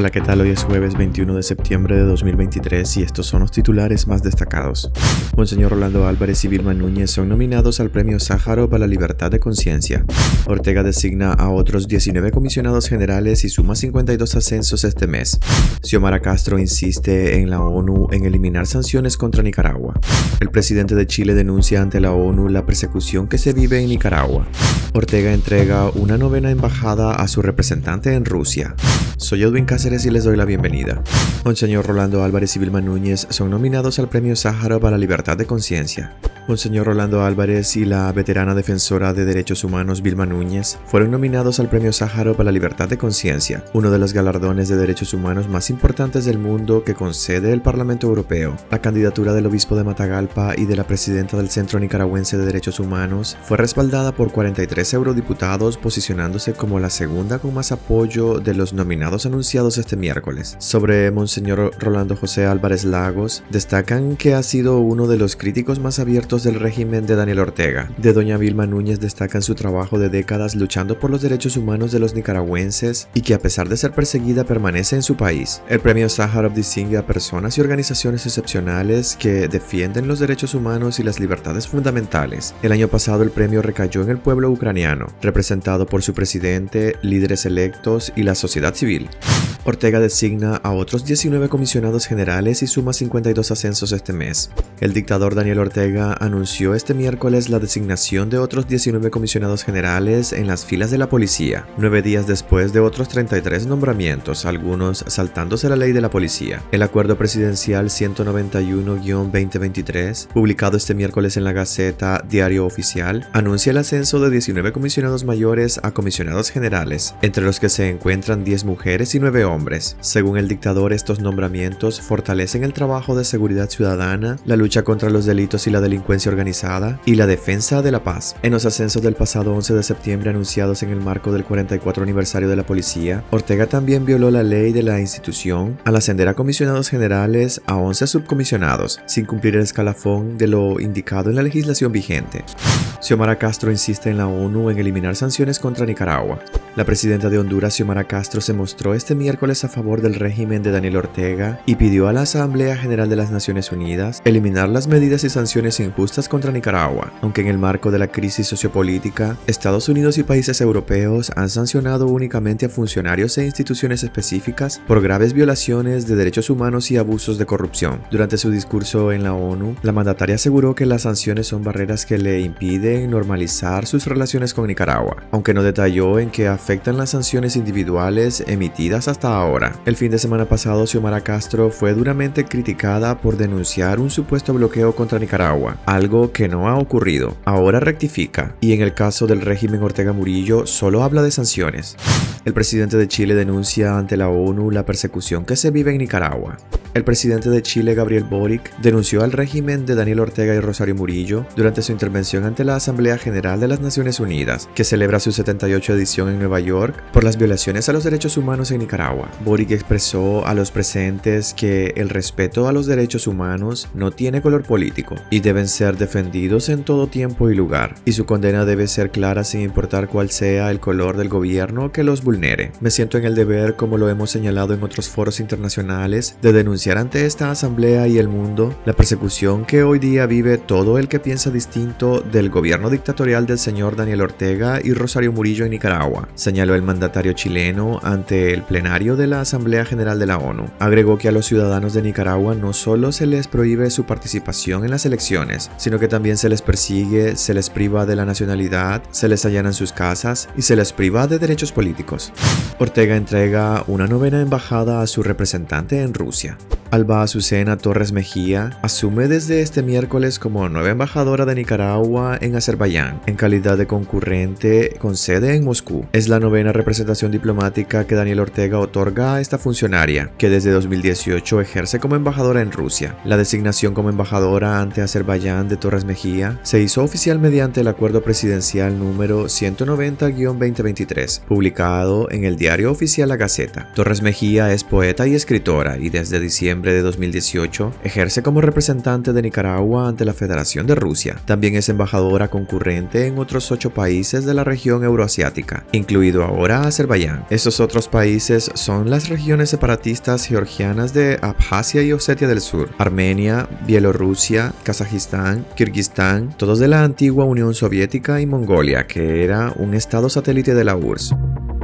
Hola, ¿qué tal? Hoy es jueves 21 de septiembre de 2023 y estos son los titulares más destacados. Monseñor Rolando Álvarez y Vilma Núñez son nominados al Premio Sájarov a la Libertad de Conciencia. Ortega designa a otros 19 comisionados generales y suma 52 ascensos este mes. Xiomara Castro insiste en la ONU en eliminar sanciones contra Nicaragua. El presidente de Chile denuncia ante la ONU la persecución que se vive en Nicaragua. Ortega entrega una novena embajada a su representante en Rusia. Soy Edwin Cáceres y les doy la bienvenida. Monseñor Rolando Álvarez y Vilma Núñez son nominados al Premio Sáhara para la Libertad de Conciencia. Monseñor Rolando Álvarez y la veterana defensora de derechos humanos Vilma Núñez fueron nominados al Premio Sáhara para la Libertad de Conciencia, uno de los galardones de derechos humanos más importantes del mundo que concede el Parlamento Europeo. La candidatura del obispo de Matagalpa y de la presidenta del Centro Nicaragüense de Derechos Humanos fue respaldada por 43 eurodiputados, posicionándose como la segunda con más apoyo de los nominados anunciados este miércoles. Sobre Monseñor Rolando José Álvarez Lagos, destacan que ha sido uno de los críticos más abiertos del régimen de Daniel Ortega. De doña Vilma Núñez destacan su trabajo de décadas luchando por los derechos humanos de los nicaragüenses y que a pesar de ser perseguida permanece en su país. El premio Sájarov distingue a personas y organizaciones excepcionales que defienden los derechos humanos y las libertades fundamentales. El año pasado el premio recayó en el pueblo ucraniano, representado por su presidente, líderes electos y la sociedad civil. Ortega designa a otros 19 comisionados generales y suma 52 ascensos este mes. El dictador Daniel Ortega anunció este miércoles la designación de otros 19 comisionados generales en las filas de la policía, nueve días después de otros 33 nombramientos, algunos saltándose la ley de la policía. El acuerdo presidencial 191-2023, publicado este miércoles en la Gaceta Diario Oficial, anuncia el ascenso de 19 comisionados mayores a comisionados generales, entre los que se encuentran 10 mujeres y 9 hombres. Según el dictador, estos nombramientos fortalecen el trabajo de seguridad ciudadana, la lucha contra los delitos y la delincuencia organizada y la defensa de la paz. En los ascensos del pasado 11 de septiembre anunciados en el marco del 44 aniversario de la policía, Ortega también violó la ley de la institución al ascender a comisionados generales a 11 subcomisionados, sin cumplir el escalafón de lo indicado en la legislación vigente. Xiomara Castro insiste en la ONU en eliminar sanciones contra Nicaragua. La presidenta de Honduras, Xiomara Castro, se mostró este miércoles a favor del régimen de Daniel Ortega y pidió a la Asamblea General de las Naciones Unidas eliminar las medidas y sanciones injustas contra Nicaragua, aunque en el marco de la crisis sociopolítica, Estados Unidos y países europeos han sancionado únicamente a funcionarios e instituciones específicas por graves violaciones de derechos humanos y abusos de corrupción. Durante su discurso en la ONU, la mandataria aseguró que las sanciones son barreras que le impiden normalizar sus relaciones con Nicaragua, aunque no detalló en qué afectan las sanciones individuales emitidas hasta ahora. El fin de semana pasado, Xiomara Castro fue duramente criticada por denunciar un supuesto bloqueo contra Nicaragua, algo que no ha ocurrido. Ahora rectifica, y en el caso del régimen Ortega Murillo solo habla de sanciones. El presidente de Chile denuncia ante la ONU la persecución que se vive en Nicaragua. El presidente de Chile, Gabriel Boric, denunció al régimen de Daniel Ortega y Rosario Murillo durante su intervención ante la Asamblea General de las Naciones Unidas, que celebra su 78 edición en Nueva York, por las violaciones a los derechos humanos en Nicaragua. Boric expresó a los presentes que el respeto a los derechos humanos no tiene color político y deben ser defendidos en todo tiempo y lugar, y su condena debe ser clara sin importar cuál sea el color del gobierno que los vulnere. Me siento en el deber, como lo hemos señalado en otros foros internacionales, de denunciar ante esta asamblea y el mundo la persecución que hoy día vive todo el que piensa distinto del gobierno dictatorial del señor Daniel Ortega y Rosario Murillo en Nicaragua, señaló el mandatario chileno ante el plenario de la Asamblea General de la ONU. Agregó que a los ciudadanos de Nicaragua no solo se les prohíbe su participación en las elecciones, sino que también se les persigue, se les priva de la nacionalidad, se les allanan sus casas y se les priva de derechos políticos. Ortega entrega una novena embajada a su representante en Rusia. Alba Azucena Torres Mejía asume desde este miércoles como nueva embajadora de Nicaragua en Azerbaiyán, en calidad de concurrente con sede en Moscú. Es la novena representación diplomática que Daniel Ortega otorga a esta funcionaria, que desde 2018 ejerce como embajadora en Rusia. La designación como embajadora ante Azerbaiyán de Torres Mejía se hizo oficial mediante el acuerdo presidencial número 190-2023, publicado en el diario oficial La Gaceta. Torres Mejía es poeta y escritora y desde diciembre diciembre de 2018, ejerce como representante de Nicaragua ante la Federación de Rusia. También es embajadora concurrente en otros ocho países de la región euroasiática, incluido ahora Azerbaiyán. Estos otros países son las regiones separatistas georgianas de Abjasia y Osetia del Sur, Armenia, Bielorrusia, Kazajistán, Kirguistán, todos de la antigua Unión Soviética y Mongolia, que era un estado satélite de la URSS.